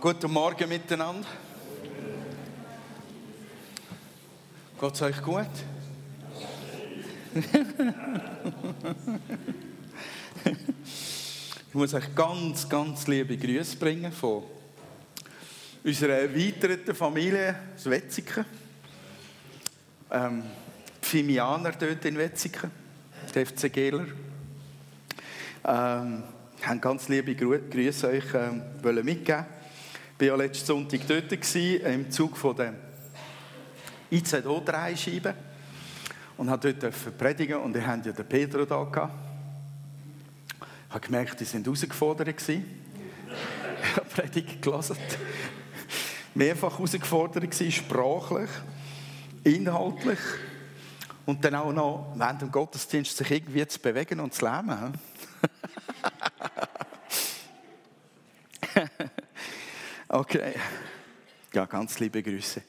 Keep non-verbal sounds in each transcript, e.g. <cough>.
Guten Morgen miteinander. Geht es euch gut? ich muss euch ganz, ganz liebe Grüße bringen von unserer erweiterten Familie aus Wetzigen. Ähm, die Fimianer dort in Wetzigen, die FC Gehler. Ähm, haben ganz liebe Grüße euch ähm, mitgeben. War ja letzten Sonntag dort gewesen, im Zug von der IZO 3 Scheibe und habe dort predigen und ihr habt ja den Pedro da. Ich habe gemerkt, die sind herausgefordert. <laughs> Ich habe Predigt gelesen. Mehrfach herausgefordert gewesen, sprachlich, inhaltlich und dann auch noch während dem Gottesdienst sich irgendwie zu bewegen und zu leben. <laughs> Okay. Ja, ganz liebe Grüße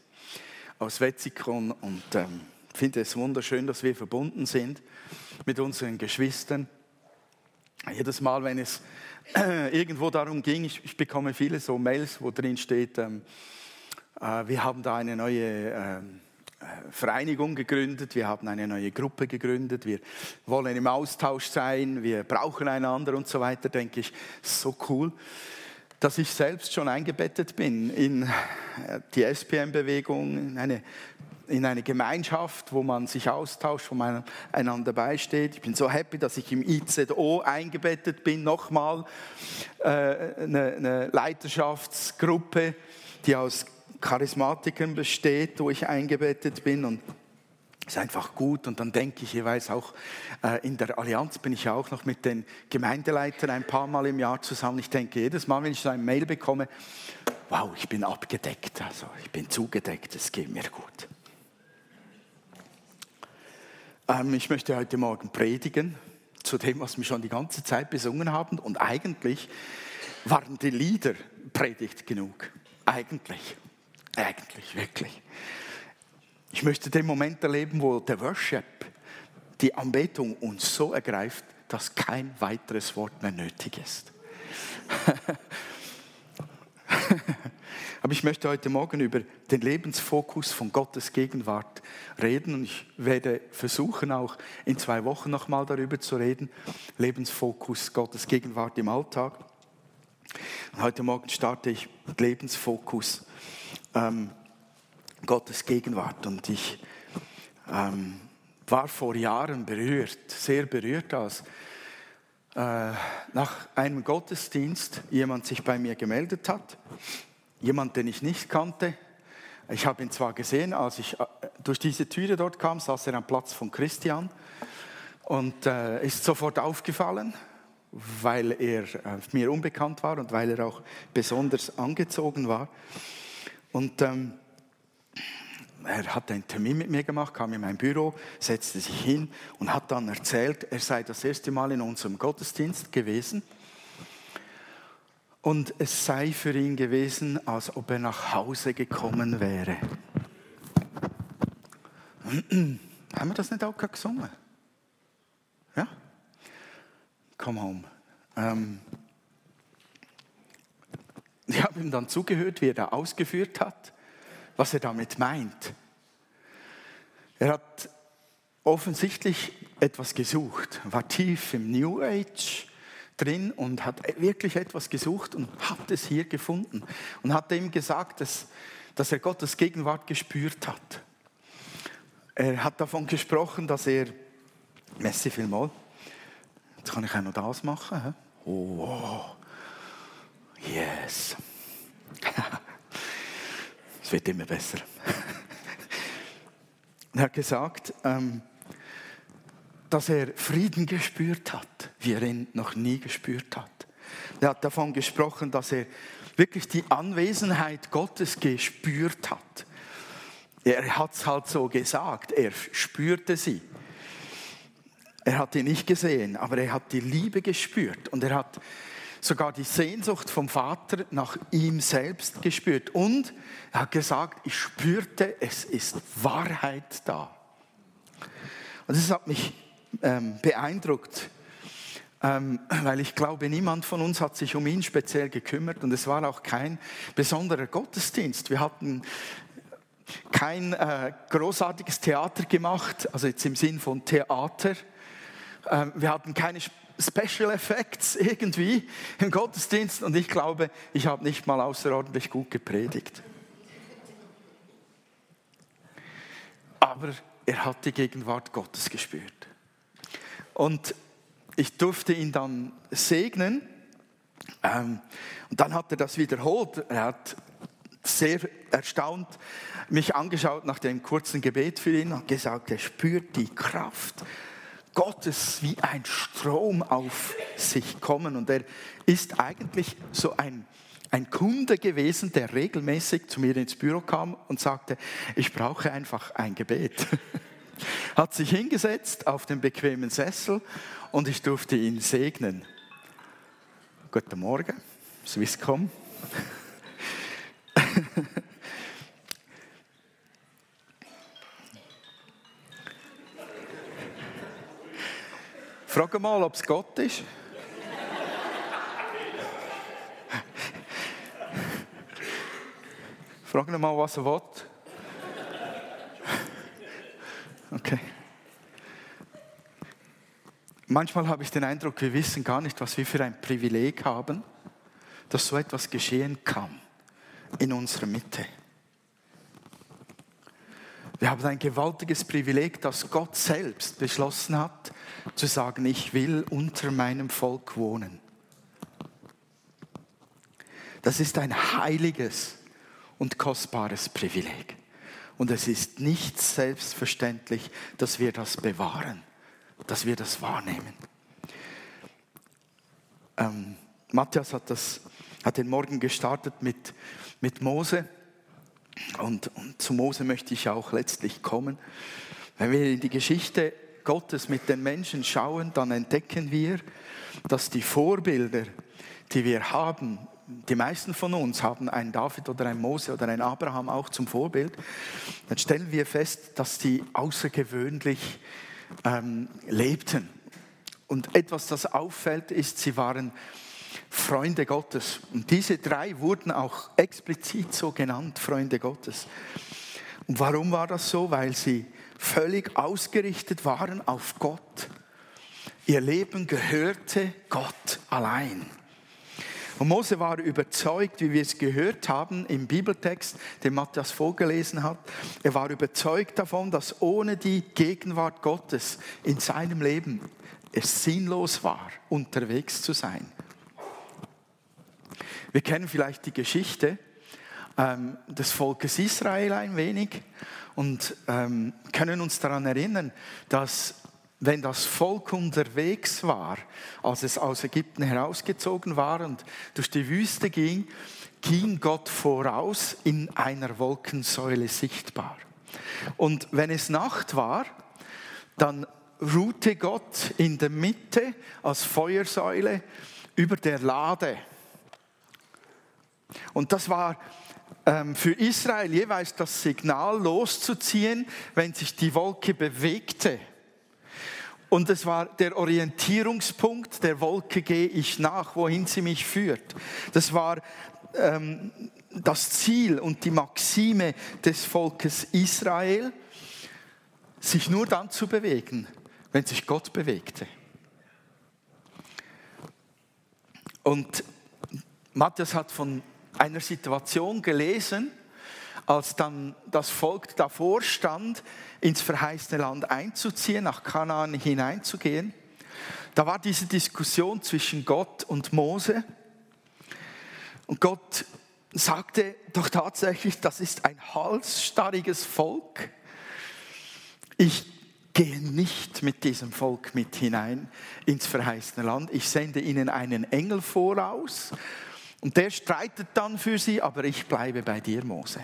aus Wetzikon und ähm, finde es wunderschön, dass wir verbunden sind mit unseren Geschwistern. Jedes Mal, wenn es äh, <clears throat> irgendwo darum ging, ich, ich, bekomme viele so Mails, wo drin steht, ähm, äh, wir haben da eine neue ähm, äh, Vereinigung gegründet, wir haben eine neue Gruppe gegründet, wir wollen im Austausch sein, wir brauchen einander und so weiter, denke ich, so cool dass ich selbst schon eingebettet bin in äh, die SPM-Bewegung, in eine, in eine Gemeinschaft, wo man sich austauscht, wo man einander beisteht. Ich bin so happy, dass ich im IZO eingebettet bin, nochmal äh, eine, eine Leiterschaftsgruppe, die aus Charismatikern besteht, wo ich eingebettet bin und ist einfach gut. Und dann denke ich jeweils auch, äh, in der Allianz bin ich ja auch noch mit den Gemeindeleitern ein paar Mal im Jahr zusammen. Ich denke jedes Mal, wenn ich so ein Mail bekomme, wow, ich bin abgedeckt, also ich bin zugedeckt, es geht mir gut. Ähm, ich möchte heute Morgen predigen zu dem, was wir schon die ganze Zeit besungen haben. Und eigentlich waren die Lieder Predigt genug. Eigentlich. Eigentlich, wirklich. Ich möchte den Moment erleben, wo der Worship, die Anbetung uns so ergreift, dass kein weiteres Wort mehr nötig ist. <laughs> Aber ich möchte heute Morgen über den Lebensfokus von Gottes Gegenwart reden und ich werde versuchen auch in zwei Wochen nochmal darüber zu reden. Lebensfokus Gottes Gegenwart im Alltag. Und heute Morgen starte ich mit Lebensfokus ähm, Gottes Gegenwart. Und ich ähm, war vor Jahren berührt, sehr berührt, als äh, nach einem Gottesdienst jemand sich bei mir gemeldet hat. Jemand, den ich nicht kannte. Ich habe ihn zwar gesehen, als ich äh, durch diese Türe dort kam, saß er am Platz von Christian und äh, ist sofort aufgefallen, weil er äh, mir unbekannt war und weil er auch besonders angezogen war. Und ähm, er hat einen Termin mit mir gemacht, kam in mein Büro, setzte sich hin und hat dann erzählt, er sei das erste Mal in unserem Gottesdienst gewesen. Und es sei für ihn gewesen, als ob er nach Hause gekommen wäre. <clears throat> Haben wir das nicht auch gesungen? Ja? Come home. Ähm, ich habe ihm dann zugehört, wie er da ausgeführt hat was er damit meint. Er hat offensichtlich etwas gesucht, war tief im New Age drin und hat wirklich etwas gesucht und hat es hier gefunden und hat ihm gesagt, dass, dass er Gottes Gegenwart gespürt hat. Er hat davon gesprochen, dass er, Messi vielmal, jetzt kann ich auch noch das machen. Oh, yes. Wird immer besser. <laughs> er hat gesagt, ähm, dass er Frieden gespürt hat, wie er ihn noch nie gespürt hat. Er hat davon gesprochen, dass er wirklich die Anwesenheit Gottes gespürt hat. Er hat es halt so gesagt, er spürte sie. Er hat ihn nicht gesehen, aber er hat die Liebe gespürt und er hat sogar die Sehnsucht vom Vater nach ihm selbst gespürt. Und er hat gesagt, ich spürte, es ist Wahrheit da. Und das hat mich ähm, beeindruckt. ähm, weil ich glaube, niemand von uns hat sich um ihn speziell gekümmert und es war auch kein besonderer Gottesdienst. Wir hatten kein äh, großartiges Theater gemacht, also jetzt im Sinn von Theater. Ähm, wir hatten keine Special Effects irgendwie im Gottesdienst und ich glaube, ich habe nicht mal außerordentlich gut gepredigt. Aber er hat die Gegenwart Gottes gespürt. Und ich durfte ihn dann segnen. Ähm, und dann hat er das wiederholt. Er hat sehr erstaunt mich angeschaut nach dem kurzen Gebet für ihn und gesagt, er spürt die Kraft Gottes wie ein Strom auf sich kommen. Und er ist eigentlich so ein, ein Kunde gewesen, der regelmäßig zu mir ins Büro kam und sagte, ich brauche einfach ein Gebet. <laughs> Hat sich hingesetzt auf den bequemen Sessel und ich durfte ihn segnen. Guten Morgen, Swisscom. <laughs> Frag mal, ob es Gott ist. Frag ihn mal, was er will. Okay. Manchmal habe ich den Eindruck, wir wissen gar nicht, was wir für ein Privileg haben, dass so etwas geschehen kann in unserer Mitte. Wir haben ein gewaltiges Privileg, dass Gott selbst beschlossen hat, zu sagen, ich will unter meinem Volk wohnen. Das ist ein heiliges und kostbares Privileg. Und es ist nicht selbstverständlich, dass wir das bewahren, dass wir das wahrnehmen. Ähm, Matthias hat, das, hat den Morgen gestartet mit, mit Mose und, und zu Mose möchte ich auch letztlich kommen. Wenn wir in die Geschichte Gottes mit den Menschen schauen, dann entdecken wir, dass die Vorbilder, die wir haben, die meisten von uns haben einen David oder einen Mose oder einen Abraham auch zum Vorbild, dann stellen wir fest, dass die außergewöhnlich ähm, lebten. Und etwas, das auffällt, ist, sie waren Freunde Gottes. Und diese drei wurden auch explizit so genannt, Freunde Gottes. Und warum war das so? Weil sie völlig ausgerichtet waren auf Gott. Ihr Leben gehörte Gott allein. Und Mose war überzeugt, wie wir es gehört haben im Bibeltext, den Matthias vorgelesen hat. Er war überzeugt davon, dass ohne die Gegenwart Gottes in seinem Leben es sinnlos war, unterwegs zu sein. Wir kennen vielleicht die Geschichte ähm, des Volkes Israel ein wenig und ähm, können uns daran erinnern, dass wenn das Volk unterwegs war, als es aus Ägypten herausgezogen war und durch die Wüste ging, ging Gott voraus in einer Wolkensäule sichtbar. Und wenn es Nacht war, dann ruhte Gott in der Mitte als Feuersäule über der Lade. Und das war ähm, für Israel jeweils das Signal loszuziehen, wenn sich die Wolke bewegte. Und es war der Orientierungspunkt der Wolke, gehe ich nach, wohin sie mich führt. Das war ähm, das Ziel und die Maxime des Volkes Israel, sich nur dann zu bewegen, wenn sich Gott bewegte. Und Matthias hat von einer Situation gelesen, als dann das Volk davor stand, ins verheißene Land einzuziehen, nach Kanaan hineinzugehen. Da war diese Diskussion zwischen Gott und Mose. Und Gott sagte doch tatsächlich, das ist ein halsstarriges Volk. Ich gehe nicht mit diesem Volk mit hinein ins verheißene Land. Ich sende ihnen einen Engel voraus und der streitet dann für sie, aber ich bleibe bei dir, Mose.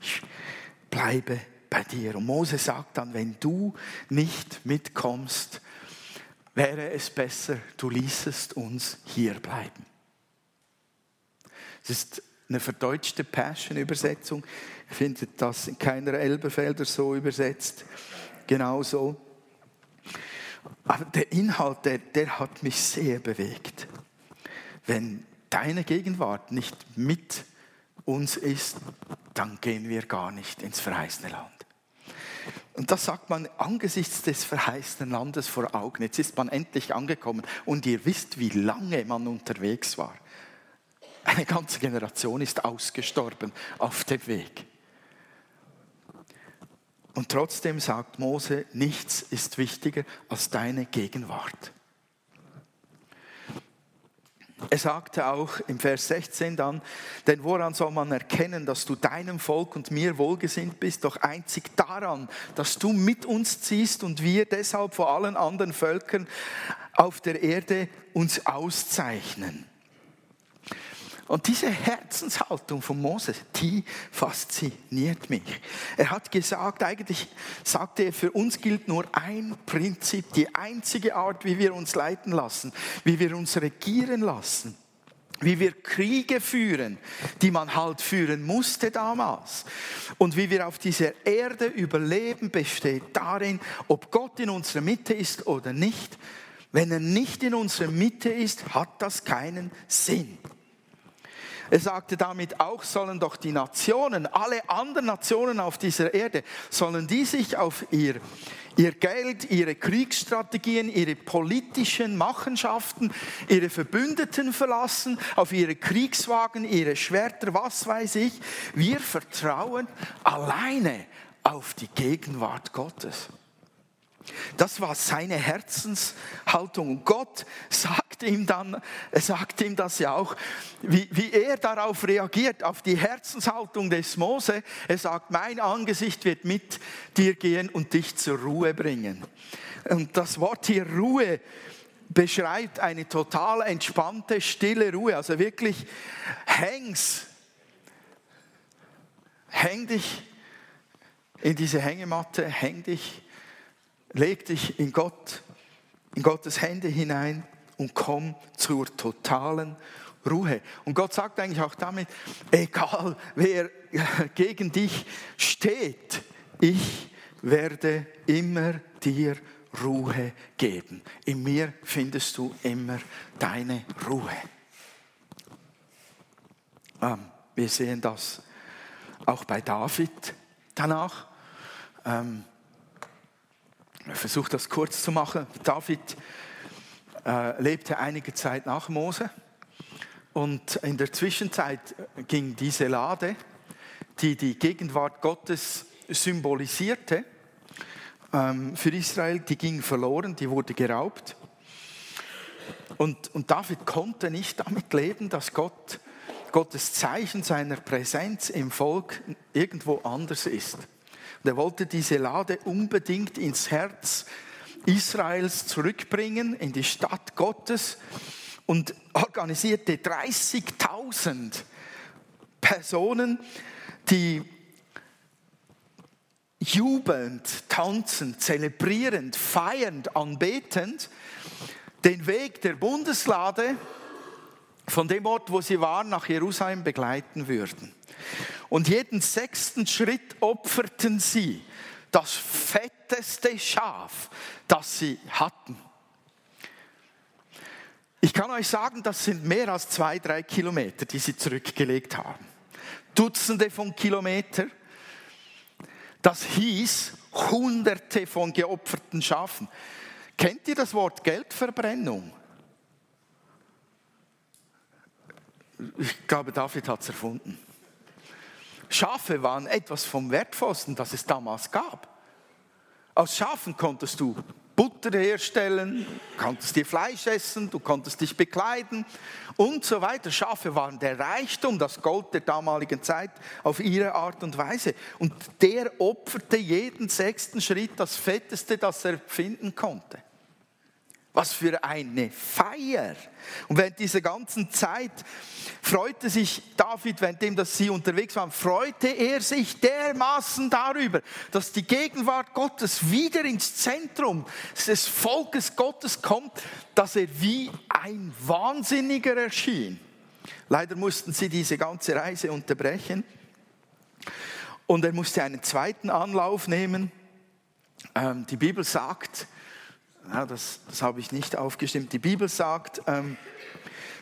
Ich bleibe bei dir. Und Mose sagt dann, wenn du nicht mitkommst, wäre es besser, du ließest uns hier bleiben. Es ist eine verdeutschte Passion-Übersetzung. Ihr findet das in keiner Elberfelder so übersetzt. Genauso. Aber der Inhalt, der, der hat mich sehr bewegt. Wenn deine Gegenwart nicht mit uns ist, dann gehen wir gar nicht ins verheißene Land. Und das sagt man angesichts des verheißenen Landes vor Augen. Jetzt ist man endlich angekommen und ihr wisst, wie lange man unterwegs war. Eine ganze Generation ist ausgestorben auf dem Weg. Und trotzdem sagt Mose, nichts ist wichtiger als deine Gegenwart. Er sagte auch im Vers 16 dann, denn woran soll man erkennen, dass du deinem Volk und mir wohlgesinnt bist? Doch einzig daran, dass du mit uns ziehst und wir deshalb vor allen anderen Völkern auf der Erde uns auszeichnen. Und diese Herzenshaltung von Moses, die fasziniert mich. Er hat gesagt, eigentlich sagte er, für uns gilt nur ein Prinzip, die einzige Art, wie wir uns leiten lassen, wie wir uns regieren lassen wie wir Kriege führen, die man halt führen musste damals. Und wie wir auf dieser Erde überleben, besteht darin, ob Gott in unserer Mitte ist oder nicht. Wenn er nicht in unserer Mitte ist, hat das keinen Sinn. Er sagte damit auch, sollen doch die Nationen, alle anderen Nationen auf dieser Erde, sollen die sich auf ihr, ihr Geld, ihre Kriegsstrategien, ihre politischen Machenschaften, ihre Verbündeten verlassen, auf ihre Kriegswagen, ihre Schwerter, was weiß ich. Wir vertrauen alleine auf die Gegenwart Gottes. Das war seine Herzenshaltung. Gott sagt ihm dann, er sagt ihm das ja auch, wie, wie er darauf reagiert, auf die Herzenshaltung des Mose. Er sagt, mein Angesicht wird mit dir gehen und dich zur Ruhe bringen. Und das Wort hier Ruhe beschreibt eine total entspannte, stille Ruhe. Also wirklich, häng's, häng dich in diese Hängematte, häng dich leg dich in Gott, in Gottes Hände hinein und komm zur totalen Ruhe. Und Gott sagt eigentlich auch damit, egal wer <laughs> gegen dich steht, ich werde immer dir Ruhe geben. In mir findest du immer deine Ruhe. Ähm, wir sehen das auch bei David danach. Ähm, ich versuche das kurz zu machen. David äh, lebte einige Zeit nach Mose und in der Zwischenzeit ging diese Lade, die die Gegenwart Gottes symbolisierte, ähm, für Israel, die ging verloren, die wurde geraubt. Und, und David konnte nicht damit leben, dass Gott, Gottes Zeichen seiner Präsenz im Volk irgendwo anders ist. Und er wollte diese Lade unbedingt ins Herz Israels zurückbringen, in die Stadt Gottes und organisierte 30.000 Personen, die jubelnd, tanzend, zelebrierend, feiernd, anbetend den Weg der Bundeslade von dem Ort, wo sie waren, nach Jerusalem begleiten würden. Und jeden sechsten Schritt opferten sie das fetteste Schaf, das sie hatten. Ich kann euch sagen, das sind mehr als zwei, drei Kilometer, die sie zurückgelegt haben. Dutzende von Kilometern. Das hieß Hunderte von geopferten Schafen. Kennt ihr das Wort Geldverbrennung? Ich glaube, David hat es erfunden. Schafe waren etwas vom Wertvollsten, das es damals gab. Aus Schafen konntest du Butter herstellen, konntest dir Fleisch essen, du konntest dich bekleiden und so weiter. Schafe waren der Reichtum, das Gold der damaligen Zeit auf ihre Art und Weise. Und der opferte jeden sechsten Schritt das Fetteste, das er finden konnte. Was für eine Feier. Und während dieser ganzen Zeit freute sich David, währenddem dass sie unterwegs waren, freute er sich dermaßen darüber, dass die Gegenwart Gottes wieder ins Zentrum des Volkes Gottes kommt, dass er wie ein Wahnsinniger erschien. Leider mussten sie diese ganze Reise unterbrechen. Und er musste einen zweiten Anlauf nehmen. Ähm, die Bibel sagt, ja, das, das habe ich nicht aufgestimmt, die Bibel sagt, ähm,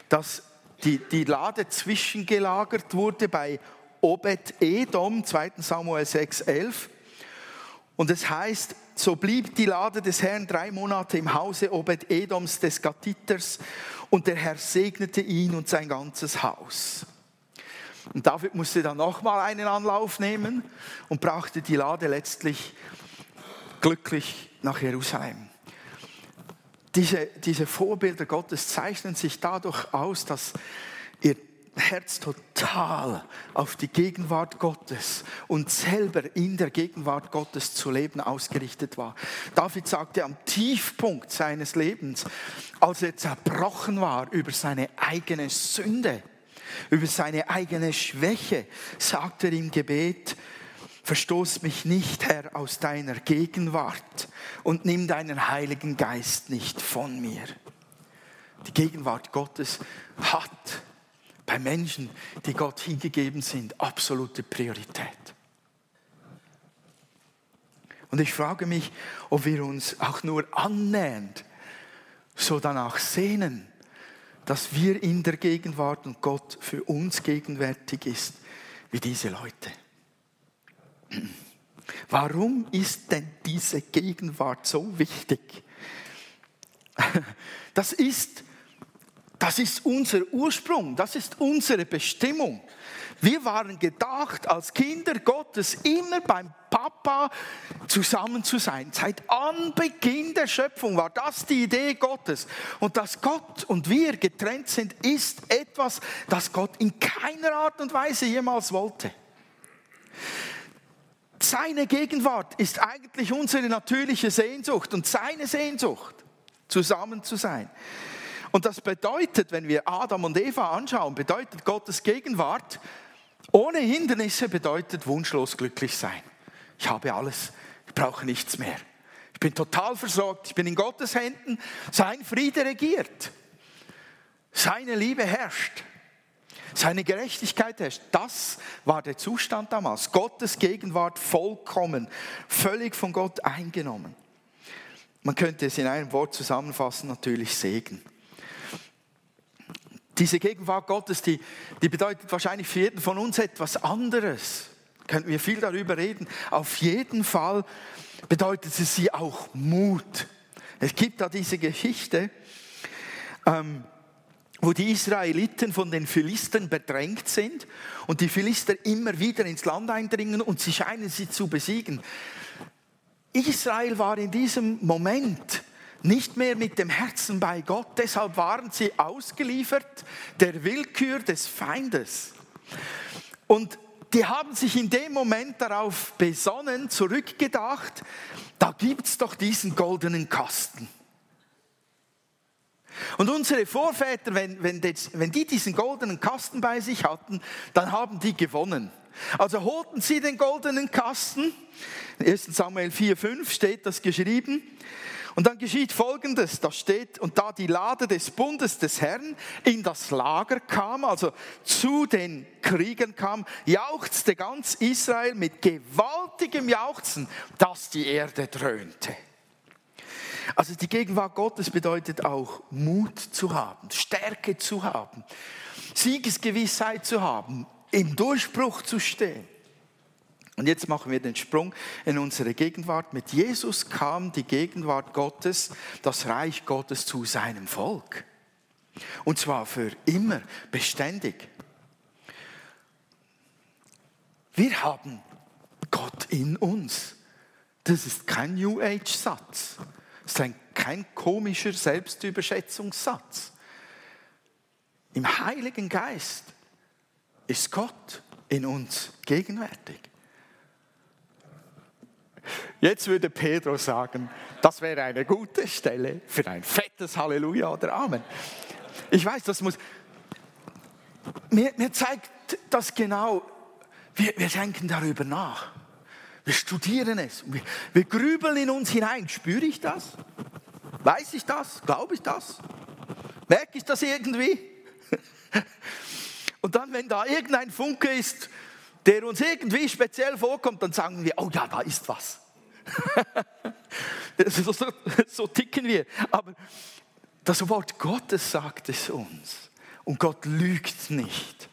dass die, die Lade zwischengelagert wurde bei Obed Edom, 2 Samuel 6, 11. Und es heißt, so blieb die Lade des Herrn drei Monate im Hause Obed Edoms des Gatiters und der Herr segnete ihn und sein ganzes Haus. Und David musste dann nochmal einen Anlauf nehmen und brachte die Lade letztlich glücklich nach Jerusalem. Diese, diese Vorbilder Gottes zeichnen sich dadurch aus, dass ihr Herz total auf die Gegenwart Gottes und selber in der Gegenwart Gottes zu leben ausgerichtet war. David sagte am Tiefpunkt seines Lebens, als er zerbrochen war über seine eigene Sünde, über seine eigene Schwäche, sagte er im Gebet, Verstoß mich nicht, Herr, aus deiner Gegenwart und nimm deinen Heiligen Geist nicht von mir. Die Gegenwart Gottes hat bei Menschen, die Gott hingegeben sind, absolute Priorität. Und ich frage mich, ob wir uns auch nur annähernd so danach sehnen, dass wir in der Gegenwart und Gott für uns gegenwärtig ist, wie diese Leute. Warum ist denn diese Gegenwart so wichtig? <laughs> Das ist, das ist unser Ursprung, das ist unsere Bestimmung. Wir waren gedacht, als Kinder Gottes immer beim Papa zusammen zu sein. Seit Anbeginn der Schöpfung war das die Idee Gottes. Und dass Gott und wir getrennt sind, ist etwas, das Gott in keiner Art und Weise jemals wollte. Seine Gegenwart ist eigentlich unsere natürliche Sehnsucht und seine Sehnsucht, zusammen zu sein. Und das bedeutet, wenn wir Adam und Eva anschauen, bedeutet Gottes Gegenwart ohne Hindernisse bedeutet wunschlos glücklich sein. Ich habe alles, ich brauche nichts mehr. Ich bin total versorgt, ich bin in Gottes Händen. Sein Friede regiert. Seine Liebe herrscht. Seine Gerechtigkeit herrscht. Das war der Zustand damals. Gottes Gegenwart vollkommen, völlig von Gott eingenommen. Man könnte es in einem Wort zusammenfassen, natürlich Segen. Diese Gegenwart Gottes, die, die bedeutet wahrscheinlich für jeden von uns etwas anderes. Könnten wir viel darüber reden. Auf jeden Fall bedeutet sie auch Mut. Es gibt da diese Geschichte, ähm, wo die Israeliten von den Philistern bedrängt sind und die Philister immer wieder ins Land eindringen und sie scheinen sie zu besiegen. Israel war in diesem Moment nicht mehr mit dem Herzen bei Gott, deshalb waren sie ausgeliefert der Willkür des Feindes. Und die haben sich in dem Moment darauf besonnen, zurückgedacht, da gibt es doch diesen goldenen Kasten. Und unsere Vorväter, wenn, wenn, das, wenn die diesen goldenen Kasten bei sich hatten, dann haben die gewonnen. Also holten sie den goldenen Kasten. In 1 Samuel 4,5 steht das geschrieben. Und dann geschieht Folgendes, da steht, und da die Lade des Bundes des Herrn in das Lager kam, also zu den Kriegen kam, jauchzte ganz Israel mit gewaltigem Jauchzen, dass die Erde dröhnte. Also die Gegenwart Gottes bedeutet auch Mut zu haben, Stärke zu haben, Siegesgewissheit zu haben, im Durchbruch zu stehen. Und jetzt machen wir den Sprung in unsere Gegenwart. Mit Jesus kam die Gegenwart Gottes, das Reich Gottes zu seinem Volk. Und zwar für immer, beständig. Wir haben Gott in uns. Das ist kein New Age-Satz. Das ist ein, kein komischer Selbstüberschätzungssatz. Im Heiligen Geist ist Gott in uns gegenwärtig. Jetzt würde Pedro sagen, das wäre eine gute Stelle für ein fettes Halleluja oder Amen. Ich weiß, das muss. Mir, mir zeigt das genau, wir, wir denken darüber nach. Wir studieren es. Wir, wir grübeln in uns hinein. Spüre ich das? Weiß ich das? Glaube ich das? Merke ich das irgendwie? <laughs> Und dann, wenn da irgendein Funke ist, der uns irgendwie speziell vorkommt, dann sagen wir, oh ja, da ist was. <laughs> So, so, so ticken wir. Aber das Wort Gottes sagt es uns. Und Gott lügt nicht.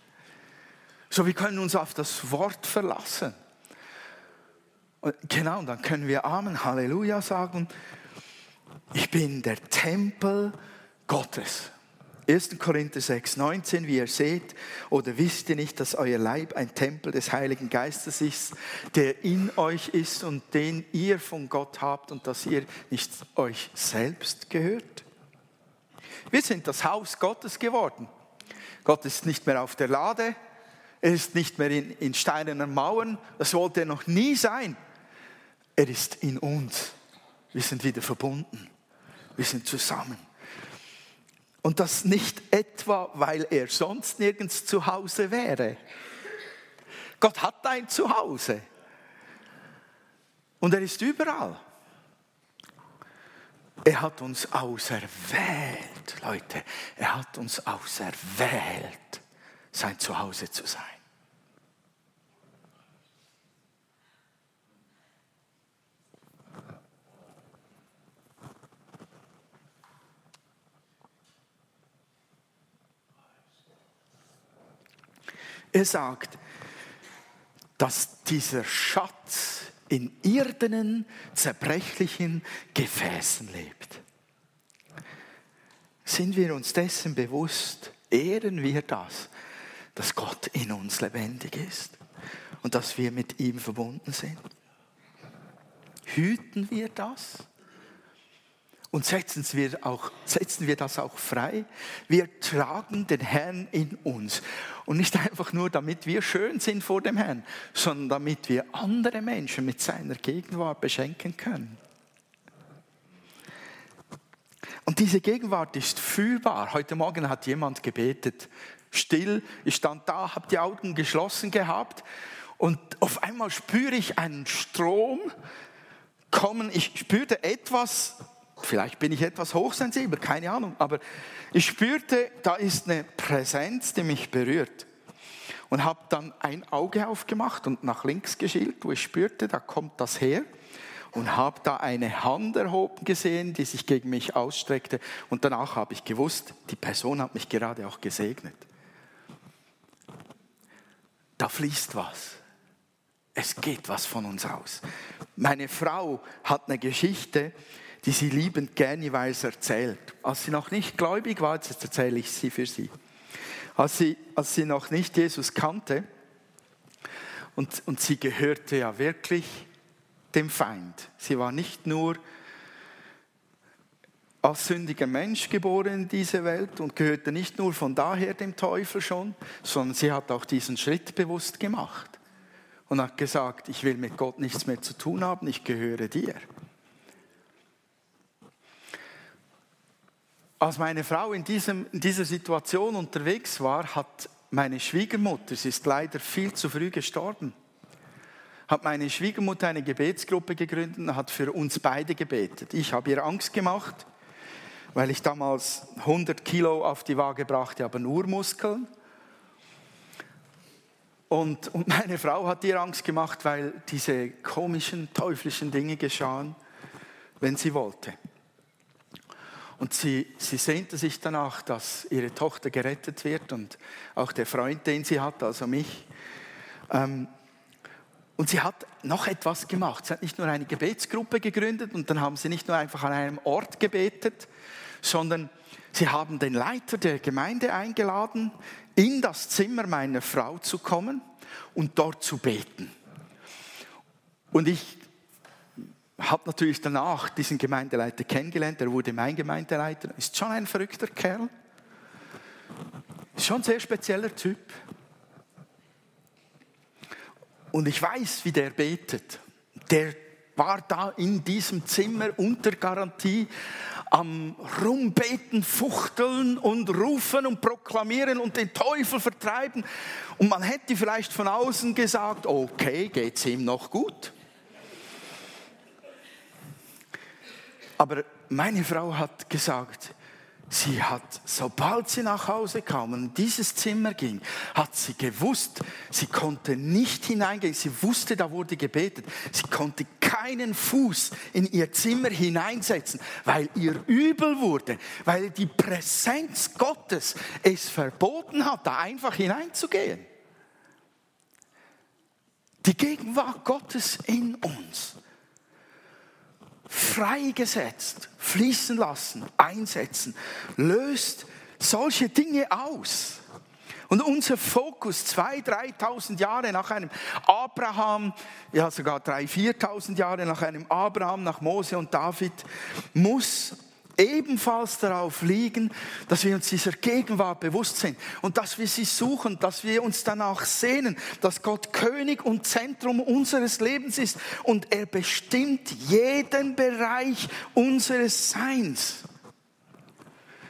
So, wir können uns auf das Wort verlassen. Und genau, dann können wir Amen, Halleluja sagen. Ich bin der Tempel Gottes. 1. Korinther 6, 19, wie ihr seht, oder wisst ihr nicht, dass euer Leib ein Tempel des Heiligen Geistes ist, der in euch ist und den ihr von Gott habt und dass ihr nicht euch selbst gehört? Wir sind das Haus Gottes geworden. Gott ist nicht mehr auf der Lade, er ist nicht mehr in, in steinernen Mauern, das wollte er noch nie sein. Er ist in uns. Wir sind wieder verbunden. Wir sind zusammen. Und das nicht etwa, weil er sonst nirgends zu Hause wäre. Gott hat ein Zuhause. Und er ist überall. Er hat uns auserwählt, Leute. Er hat uns auserwählt, sein Zuhause zu sein. Er sagt, dass dieser Schatz in irdenen, zerbrechlichen Gefäßen lebt. Sind wir uns dessen bewusst, ehren wir das, dass Gott in uns lebendig ist und dass wir mit ihm verbunden sind? Hüten wir das? Und setzen wir, auch, setzen wir das auch frei. Wir tragen den Herrn in uns. Und nicht einfach nur, damit wir schön sind vor dem Herrn, sondern damit wir andere Menschen mit seiner Gegenwart beschenken können. Und diese Gegenwart ist fühlbar. Heute Morgen hat jemand gebetet, still. Ich stand da, habe die Augen geschlossen gehabt und auf einmal spüre ich einen Strom kommen. Ich spürte etwas Vielleicht bin ich etwas hochsensibel, keine Ahnung, aber ich spürte, da ist eine Präsenz, die mich berührt. Und habe dann ein Auge aufgemacht und nach links geschielt, wo ich spürte, da kommt das her. Und habe da eine Hand erhoben gesehen, die sich gegen mich ausstreckte. Und danach habe ich gewusst, die Person hat mich gerade auch gesegnet. Da fließt was. Es geht was von uns aus. Meine Frau hat eine Geschichte, die sie liebend gerne jeweils erzählt. Als sie noch nicht gläubig war, jetzt erzähle ich sie für sie. Als sie, als sie noch nicht Jesus kannte und, und sie gehörte ja wirklich dem Feind. Sie war nicht nur als sündiger Mensch geboren in diese Welt und gehörte nicht nur von daher dem Teufel schon, sondern sie hat auch diesen Schritt bewusst gemacht und hat gesagt, ich will mit Gott nichts mehr zu tun haben, ich gehöre dir. Als meine Frau in, diesem, in dieser Situation unterwegs war, hat meine Schwiegermutter, sie ist leider viel zu früh gestorben, hat meine Schwiegermutter eine Gebetsgruppe gegründet und hat für uns beide gebetet. Ich habe ihr Angst gemacht, weil ich damals 100 Kilo auf die Waage brachte, aber nur Muskeln. Und, und meine Frau hat ihr Angst gemacht, weil diese komischen, teuflischen Dinge geschahen, wenn sie wollte. Und sie, sie sehnte sich danach, dass ihre Tochter gerettet wird und auch der Freund, den sie hat, also mich. Ähm, und sie hat noch etwas gemacht. Sie hat nicht nur eine Gebetsgruppe gegründet und dann haben sie nicht nur einfach an einem Ort gebetet, sondern sie haben den Leiter der Gemeinde eingeladen, in das Zimmer meiner Frau zu kommen und dort zu beten. Und ich habe natürlich danach diesen Gemeindeleiter kennengelernt, er wurde mein Gemeindeleiter, ist schon ein verrückter Kerl, ist schon ein sehr spezieller Typ. Und ich weiß, wie der betet. Der war da in diesem Zimmer unter Garantie am Rumbeten, Fuchteln und Rufen und Proklamieren und den Teufel vertreiben. Und man hätte vielleicht von außen gesagt, okay, geht's ihm noch gut? Aber meine Frau hat gesagt, Sie hat, sobald sie nach Hause kam und in dieses Zimmer ging, hat sie gewusst, sie konnte nicht hineingehen. Sie wusste, da wurde gebetet. Sie konnte keinen Fuß in ihr Zimmer hineinsetzen, weil ihr übel wurde, weil die Präsenz Gottes es verboten hat, da einfach hineinzugehen. Die Gegenwart Gottes in uns freigesetzt, fließen lassen, einsetzen, löst solche Dinge aus. Und unser Fokus, zwei, 3.000 Jahre nach einem Abraham, ja sogar 3.000, 4.000 Jahre nach einem Abraham, nach Mose und David, muss ebenfalls darauf liegen, dass wir uns dieser Gegenwart bewusst sind und dass wir sie suchen, dass wir uns danach sehnen, dass Gott König und Zentrum unseres Lebens ist und er bestimmt jeden Bereich unseres Seins.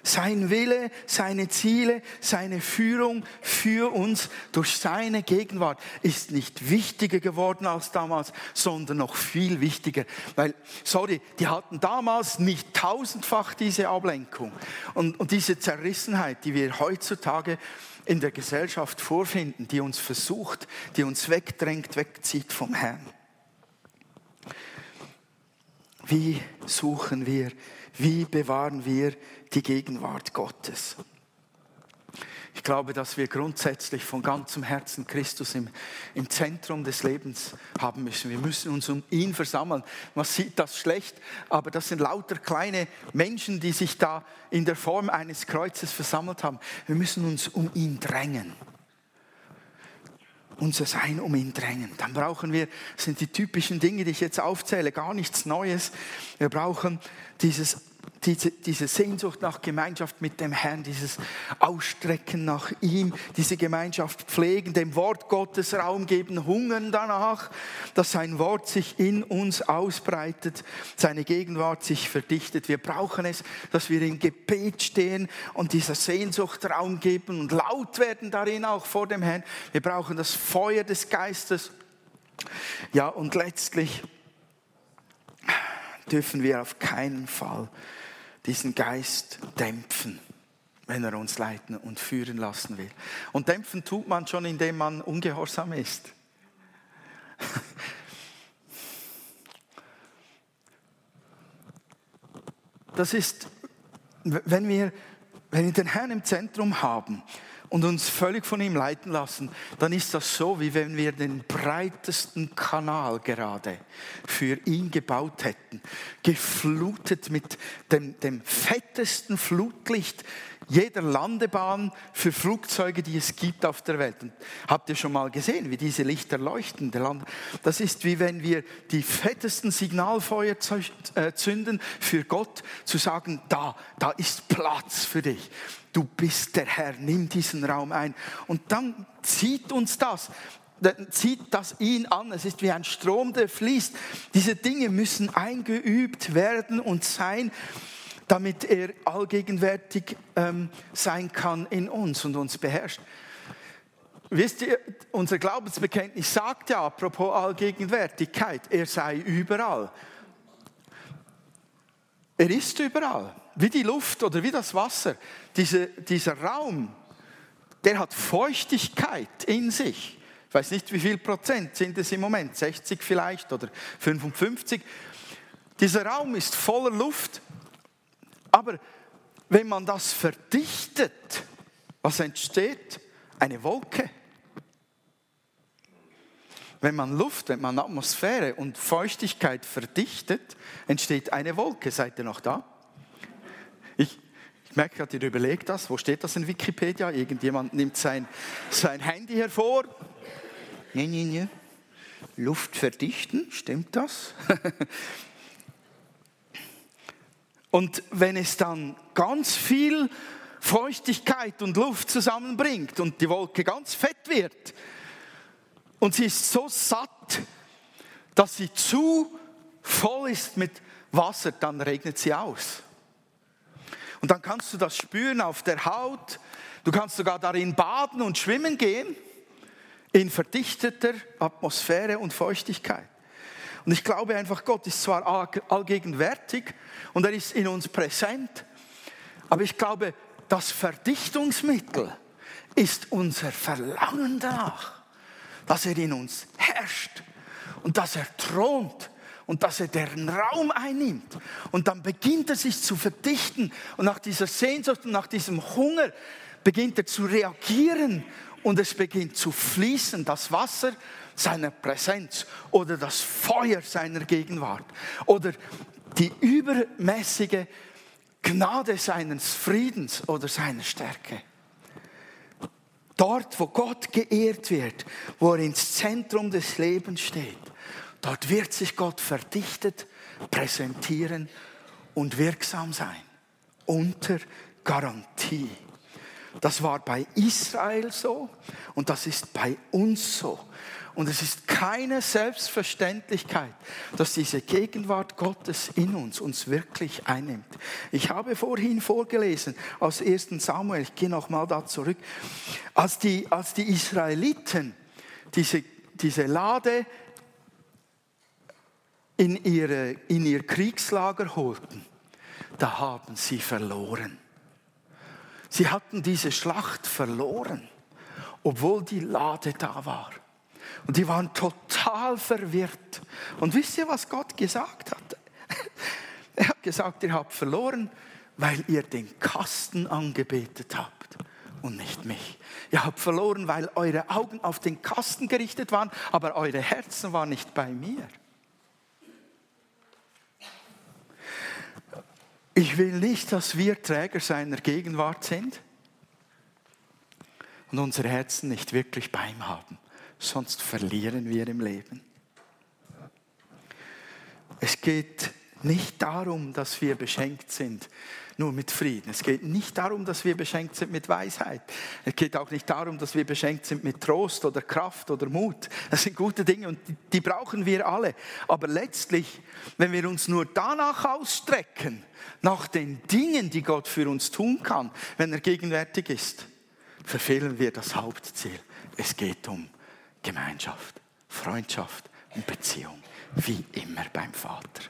Sein Wille, seine Ziele, seine Führung für uns durch seine Gegenwart ist nicht wichtiger geworden als damals, sondern noch viel wichtiger. Weil, sorry, die hatten damals nicht tausendfach diese Ablenkung und, und diese Zerrissenheit, die wir heutzutage in der Gesellschaft vorfinden, die uns versucht, die uns wegdrängt, wegzieht vom Herrn. Wie suchen wir, wie bewahren wir die Gegenwart Gottes. Ich glaube, dass wir grundsätzlich von ganzem Herzen Christus im, im Zentrum des Lebens haben müssen. Wir müssen uns um ihn versammeln. Man sieht das schlecht, aber das sind lauter kleine Menschen, die sich da in der Form eines Kreuzes versammelt haben. Wir müssen uns um ihn drängen. Unser Sein um ihn drängen. Dann brauchen wir, das sind die typischen Dinge, die ich jetzt aufzähle, gar nichts Neues. Wir brauchen dieses diese, diese Sehnsucht nach Gemeinschaft mit dem Herrn, dieses Ausstrecken nach ihm, diese Gemeinschaft pflegen, dem Wort Gottes Raum geben, hungern danach, dass sein Wort sich in uns ausbreitet, seine Gegenwart sich verdichtet. Wir brauchen es, dass wir im Gebet stehen und dieser Sehnsucht Raum geben und laut werden darin auch vor dem Herrn. Wir brauchen das Feuer des Geistes. Ja, und letztlich dürfen wir auf keinen Fall diesen Geist dämpfen, wenn er uns leiten und führen lassen will. Und dämpfen tut man schon, indem man ungehorsam ist. Das ist, wenn wir, wenn wir den Herrn im Zentrum haben und uns völlig von ihm leiten lassen, dann ist das so, wie wenn wir den breitesten Kanal gerade für ihn gebaut hätten, geflutet mit dem, dem fettesten Flutlicht jeder Landebahn für Flugzeuge, die es gibt auf der Welt. Und habt ihr schon mal gesehen, wie diese Lichter leuchten? Das ist wie wenn wir die fettesten Signalfeuer äh, zünden für Gott, zu sagen, da, da ist Platz für dich du bist der Herr, nimm diesen Raum ein. Und dann zieht uns das, zieht das ihn an. Es ist wie ein Strom, der fließt. Diese Dinge müssen eingeübt werden und sein, damit er allgegenwärtig ähm, sein kann in uns und uns beherrscht. Wisst ihr, unser Glaubensbekenntnis sagt ja, apropos Allgegenwärtigkeit, er sei überall. Er ist überall wie die Luft oder wie das Wasser, diese, dieser Raum, der hat Feuchtigkeit in sich. Ich weiß nicht, wie viel Prozent sind es im Moment, 60 vielleicht oder 55. Dieser Raum ist voller Luft, aber wenn man das verdichtet, was entsteht? Eine Wolke. Wenn man Luft, wenn man Atmosphäre und Feuchtigkeit verdichtet, entsteht eine Wolke. Seid ihr noch da? Ich, ich merke gerade, ihr überlegt das. Wo steht das in Wikipedia? Irgendjemand nimmt sein, sein Handy hervor. Nee, nee, nee. Luft verdichten, stimmt das? <laughs> und wenn es dann ganz viel Feuchtigkeit und Luft zusammenbringt und die Wolke ganz fett wird und sie ist so satt, dass sie zu voll ist mit Wasser, dann regnet sie aus. Und dann kannst du das spüren auf der Haut. Du kannst sogar darin baden und schwimmen gehen in verdichteter Atmosphäre und Feuchtigkeit. Und ich glaube einfach, Gott ist zwar allgegenwärtig und er ist in uns präsent, Aber ich glaube, das Verdichtungsmittel ist unser Verlangen danach, dass er in uns herrscht und dass er thront und dass er deren Raum einnimmt. Und dann beginnt er sich zu verdichten und nach dieser Sehnsucht und nach diesem Hunger beginnt er zu reagieren und es beginnt zu fließen, das Wasser seiner Präsenz oder das Feuer seiner Gegenwart oder die übermäßige Gnade seines Friedens oder seiner Stärke. Dort, wo Gott geehrt wird, wo er ins Zentrum des Lebens steht, dort wird sich Gott verdichtet, präsentieren und wirksam sein. Unter Garantie. Das war bei Israel so und das ist bei uns so. Und es ist keine Selbstverständlichkeit, dass diese Gegenwart Gottes in uns uns wirklich einnimmt. Ich habe vorhin vorgelesen aus 1 Samuel, ich gehe nochmal da zurück, als die, als die Israeliten diese, diese Lade in, ihre, in ihr Kriegslager holten, da haben sie verloren. Sie hatten diese Schlacht verloren, obwohl die Lade da war. Und die waren total verwirrt. Und wisst ihr, was Gott gesagt hat? <laughs> Er hat gesagt, ihr habt verloren, weil ihr den Kasten angebetet habt und nicht mich. Ihr habt verloren, weil eure Augen auf den Kasten gerichtet waren, aber eure Herzen waren nicht bei mir. Ich will nicht, dass wir Träger seiner Gegenwart sind und unsere Herzen nicht wirklich bei ihm haben, sonst verlieren wir im Leben. Es geht nicht darum, dass wir beschenkt sind nur mit Frieden. Es geht nicht darum, dass wir beschenkt sind mit Weisheit. Es geht auch nicht darum, dass wir beschenkt sind mit Trost oder Kraft oder Mut. Das sind gute Dinge und die, die brauchen wir alle. Aber letztlich, wenn wir uns nur danach ausstrecken, nach den Dingen, die Gott für uns tun kann, wenn er gegenwärtig ist, verfehlen wir das Hauptziel. Es geht um Gemeinschaft, Freundschaft und Beziehung, wie immer beim Vater.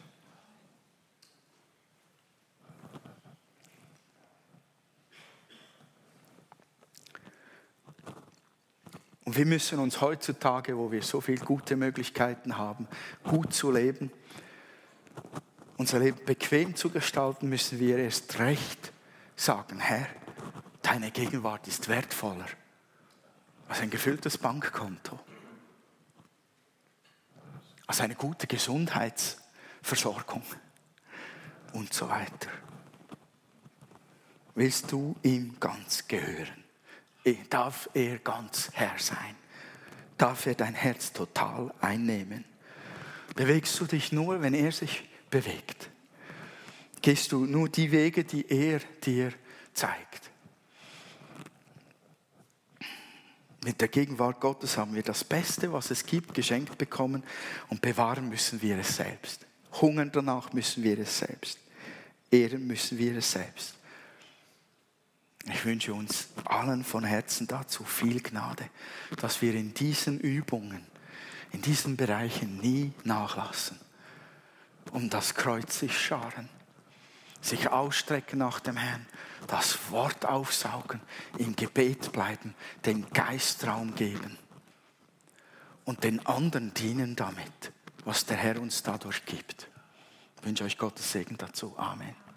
Und wir müssen uns heutzutage, wo wir so viele gute Möglichkeiten haben, gut zu leben, unser Leben bequem zu gestalten, müssen wir erst recht sagen, Herr, deine Gegenwart ist wertvoller als ein gefülltes Bankkonto, als eine gute Gesundheitsversorgung und so weiter. Willst du ihm ganz gehören? Darf er ganz Herr sein. Darf er dein Herz total einnehmen. Bewegst du dich nur, wenn er sich bewegt? Gehst du nur die Wege, die er dir zeigt? Mit der Gegenwart Gottes haben wir das Beste, was es gibt, geschenkt bekommen und bewahren müssen wir es selbst. Hungern danach müssen wir es selbst. Ehren müssen wir es selbst. Ich wünsche uns allen von Herzen dazu viel Gnade, dass wir in diesen Übungen, in diesen Bereichen nie nachlassen, um das Kreuz sich scharen, sich ausstrecken nach dem Herrn, das Wort aufsaugen, im Gebet bleiben, den Geist Raum geben und den anderen dienen damit, was der Herr uns dadurch gibt. Ich wünsche euch Gottes Segen dazu. Amen.